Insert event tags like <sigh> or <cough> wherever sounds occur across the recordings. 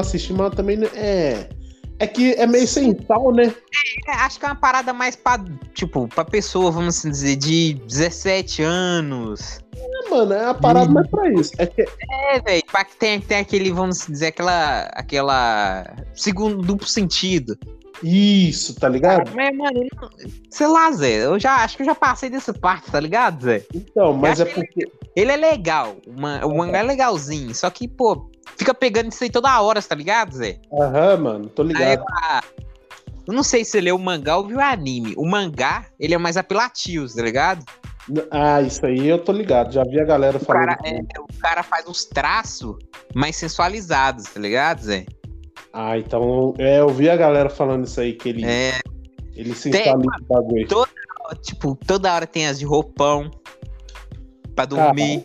assisti, mas também é. É que é meio sem sal, né? É, acho que é uma parada mais pra, tipo, pra pessoa, vamos assim dizer, de 17 anos. É, mano, é uma parada mais pra isso. É que É, velho, pra que tem, tem aquele, vamos dizer, aquela. aquela. segundo duplo sentido. isso, tá ligado? Mas, mano, eu não- sei lá, Zé, eu já acho que eu já passei dessa parte, tá ligado, Zé? Então, mas é porque. Ele é legal, o mangá é legalzinho, só que, pô, fica pegando isso aí toda hora, tá ligado, Zé? Aham, mano, tô ligado. ah, eu não sei se ele é o mangá ou o anime. O mangá, ele é mais apelativo, tá ligado? Ah, isso aí eu tô ligado. Já vi a galera O falando. cara, é, o cara faz os traços mais sensualizados, tá ligado, Zé? Ah, então. É, eu vi a galera falando isso aí, que ele, É, ele sensualiza o bagulho. tipo, toda hora tem as de roupão pra dormir.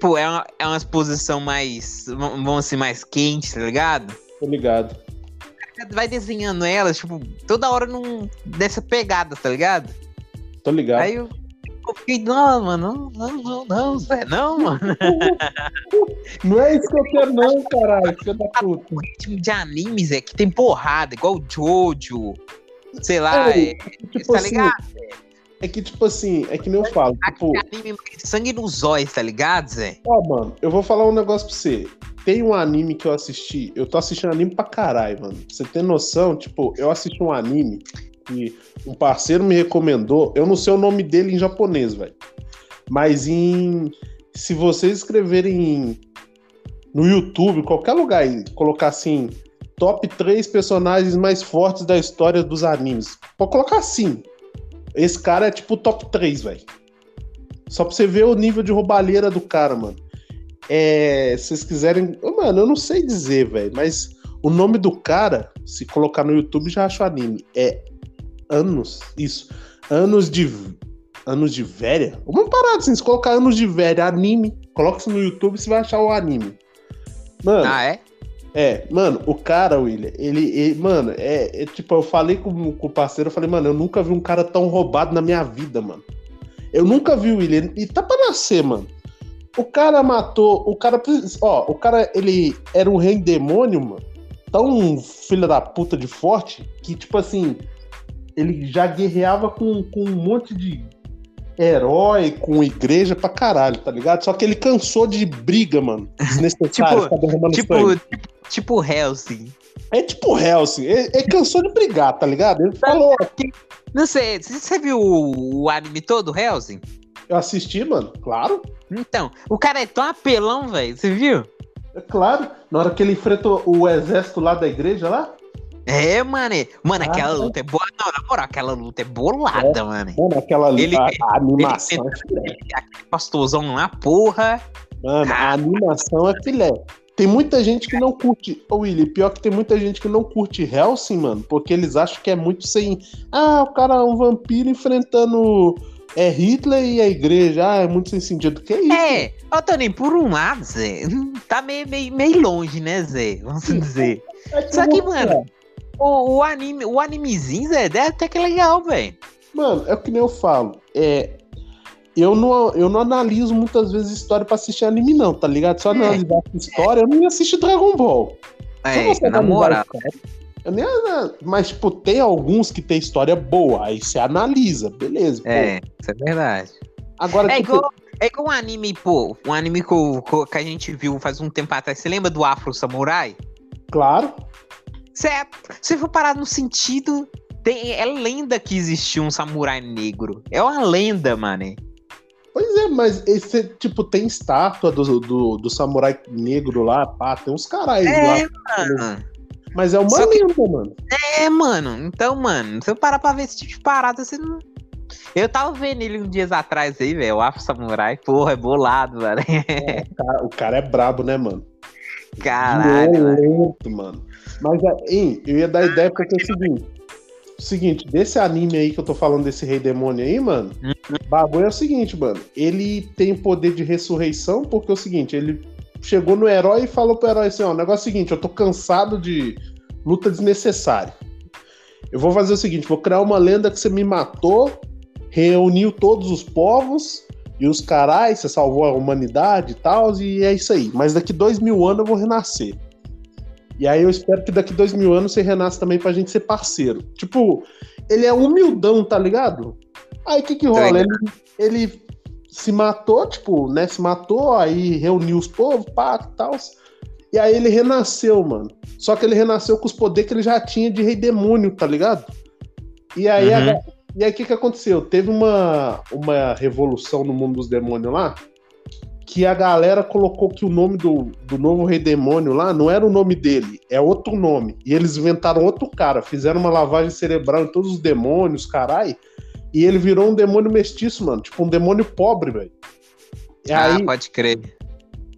Tipo, é, uma, é umas posição mais, vamos assim, mais quente, tá ligado? Tô ligado. Vai desenhando elas, tipo, toda hora num, dessa pegada, tá ligado? Tô ligado. Aí eu, eu fiquei, não, mano, não, não, não, não, Zé, não, mano. <laughs> Não é isso que eu quero, não, caralho. Filho da puta. O ritmo de animes é que tem porrada, igual o Jojo, sei lá, É, é, Tipo tá assim, ligado? É que, tipo assim, é que nem eu falo. Tipo, anime sangue nos olhos, tá ligado, Zé? ó, mano, eu vou falar um negócio pra você. Tem um anime que eu assisti. Eu tô assistindo anime pra caralho, mano. Pra você ter noção, tipo, eu assisti um anime que um parceiro me recomendou. Eu não sei o nome dele em japonês, velho. Mas em. Se vocês escreverem no YouTube, qualquer lugar aí, colocar assim. Top 3 personagens mais fortes da história dos animes. Pode colocar assim. Esse cara é tipo top 3, velho. Só pra você ver o nível de roubalheira do cara, mano. É, se vocês quiserem. Mano, eu não sei dizer, velho, mas o nome do cara, se colocar no YouTube, já acho anime. É Anos. Isso. Anos de. Anos de velha? Uma parada assim, se colocar anos de velha, anime, coloca isso no YouTube, você vai achar o anime. Mano, Ah, é? É, mano, o cara, William, ele, ele- mano, é, é tipo, eu falei com, com o parceiro, eu falei, mano, eu nunca vi um cara tão roubado na minha vida, mano. Eu nunca vi o William, e tá pra nascer, mano. O cara matou, o cara, ó, o cara, ele era um rei demônio, mano, tão filho da puta de forte, que, tipo assim, ele já guerreava com, com um monte de herói, com igreja pra caralho, tá ligado? Só que ele cansou de briga, mano, desnecessária, Tipo- Tipo, tipo, tipo Helsing. É tipo Helsing. Ele, ele cansou de brigar, tá ligado? Ele falou. Não sei, você viu o, o anime todo, Helsing? Eu assisti, mano. Claro. Então, o cara é tão apelão, velho, você viu? É claro. Na hora que ele enfrentou o exército lá da igreja lá. É, mano. Mano, Ah, aquela é. luta é boa. Não, na moral, aquela luta é bolada, mano. Mano, aquela Ele- a, a animação ele- é filé. Aquele pastorzão lá, porra. Mano, a animação é filé. Tem muita gente que não curte. Ô, Willy, pior que tem muita gente que não curte Helsing, mano, porque eles acham que é muito sem. Ah, o cara é um vampiro enfrentando é Hitler e a igreja. Ah, é muito sem sentido. Que isso? É, ó, Toninho, por um lado, Zé, <laughs> tá meio, meio, meio longe, né, Zé? Vamos dizer. É que Só que, mano, o, o anime, o animezinho, Zé, deve até que é legal, velho. Mano, é o que nem eu falo. É, eu, não, eu não analiso muitas vezes história pra assistir anime, não, tá ligado? Se eu É. analisar história, eu não ia assistir Dragon Ball. É, na moral. eu nem Mas, tipo, tem alguns que tem história boa, aí você analisa, beleza. pô. É, isso é verdade. Agora, É tipo, igual, é igual um anime, pô, um anime que, que a gente viu faz um tempo atrás. Você lembra do Afro Samurai? claro, Certo. Se for parar no sentido, tem, é lenda que existiu um samurai negro. É uma lenda, mano. Pois é, mas esse, tipo, tem estátua do, do, do samurai negro lá, pá, tem uns carais É, lá. mano. Mas é uma Só que- lenda, mano. É, mano. Então, mano, se eu parar pra ver esse tipo de parada, você não. Eu tava vendo ele uns dias atrás aí, velho. O Afro Samurai, porra, é bolado, mano. O cara, o cara é brabo, né, mano? Caralho, mano. Violento, mano. Mas, é, hein, eu ia dar ideia porque é o seguinte. O seguinte, desse anime aí que eu tô falando desse rei demônio aí, mano, o bagulho é o seguinte, mano. Ele tem poder de ressurreição porque é o seguinte, ele chegou no herói e falou pro herói assim, ó, o negócio é o seguinte, eu tô cansado de luta desnecessária. Eu vou fazer o seguinte, vou criar uma lenda que você me matou, reuniu todos os povos e os carais, você salvou a humanidade e tal, e é isso aí. Mas daqui dois mil anos eu vou renascer. E aí eu espero que daqui dois mil anos você renasça também pra gente ser parceiro. Tipo, ele é humildão, tá ligado? Aí o que que rola? Ele, ele se matou, tipo, né? Se matou, aí reuniu os povos, pá, tal. E aí ele renasceu, mano. Só que ele renasceu com os poderes que ele já tinha de rei demônio, tá ligado? E aí, uhum. a, e aí o que, que aconteceu? Teve uma, uma revolução no mundo dos demônios lá, que a galera colocou que o nome do, do novo rei demônio lá não era o nome dele, é outro nome. E eles inventaram outro cara, fizeram uma lavagem cerebral em todos os demônios, carai. E ele virou um demônio mestiço, mano. Tipo, um demônio pobre, velho. Ah, aí, pode crer.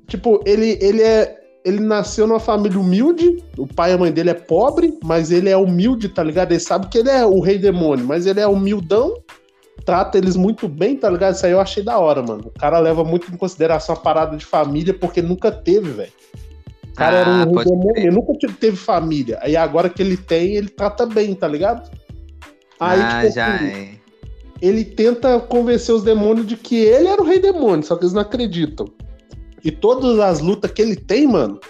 Tipo, ele, ele é. Ele nasceu numa família humilde, o pai e a mãe dele é pobre, mas ele é humilde, tá ligado? Ele sabe que ele é o rei demônio, mas ele é humildão, trata eles muito bem, tá ligado? Isso aí eu achei da hora, mano. O cara leva muito em consideração a parada de família, porque nunca teve, velho. O cara ah, era um ah, rei demônio, ele nunca teve família. Aí agora que ele tem, ele trata bem, tá ligado? Aí, ah, tipo, já assim, é ele tenta convencer os demônios de que ele era o rei demônio, só que eles não acreditam. E todas as lutas que ele tem, mano,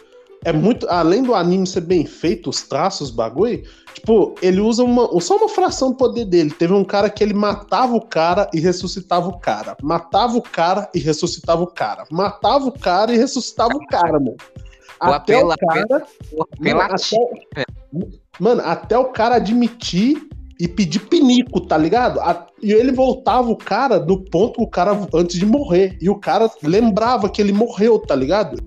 é muito. Além do anime ser bem feito, os traços, os bagulho, tipo, ele usa uma, só uma fração do poder dele. Teve um cara que ele matava o cara e ressuscitava o cara. Matava o cara e ressuscitava o cara. Matava o cara e ressuscitava o cara, mano. Até o cara. Mano até, mano, até o cara admitir e pedir pinico, tá ligado? E ele voltava o cara do ponto o cara antes de morrer. E o cara lembrava que ele morreu, tá ligado?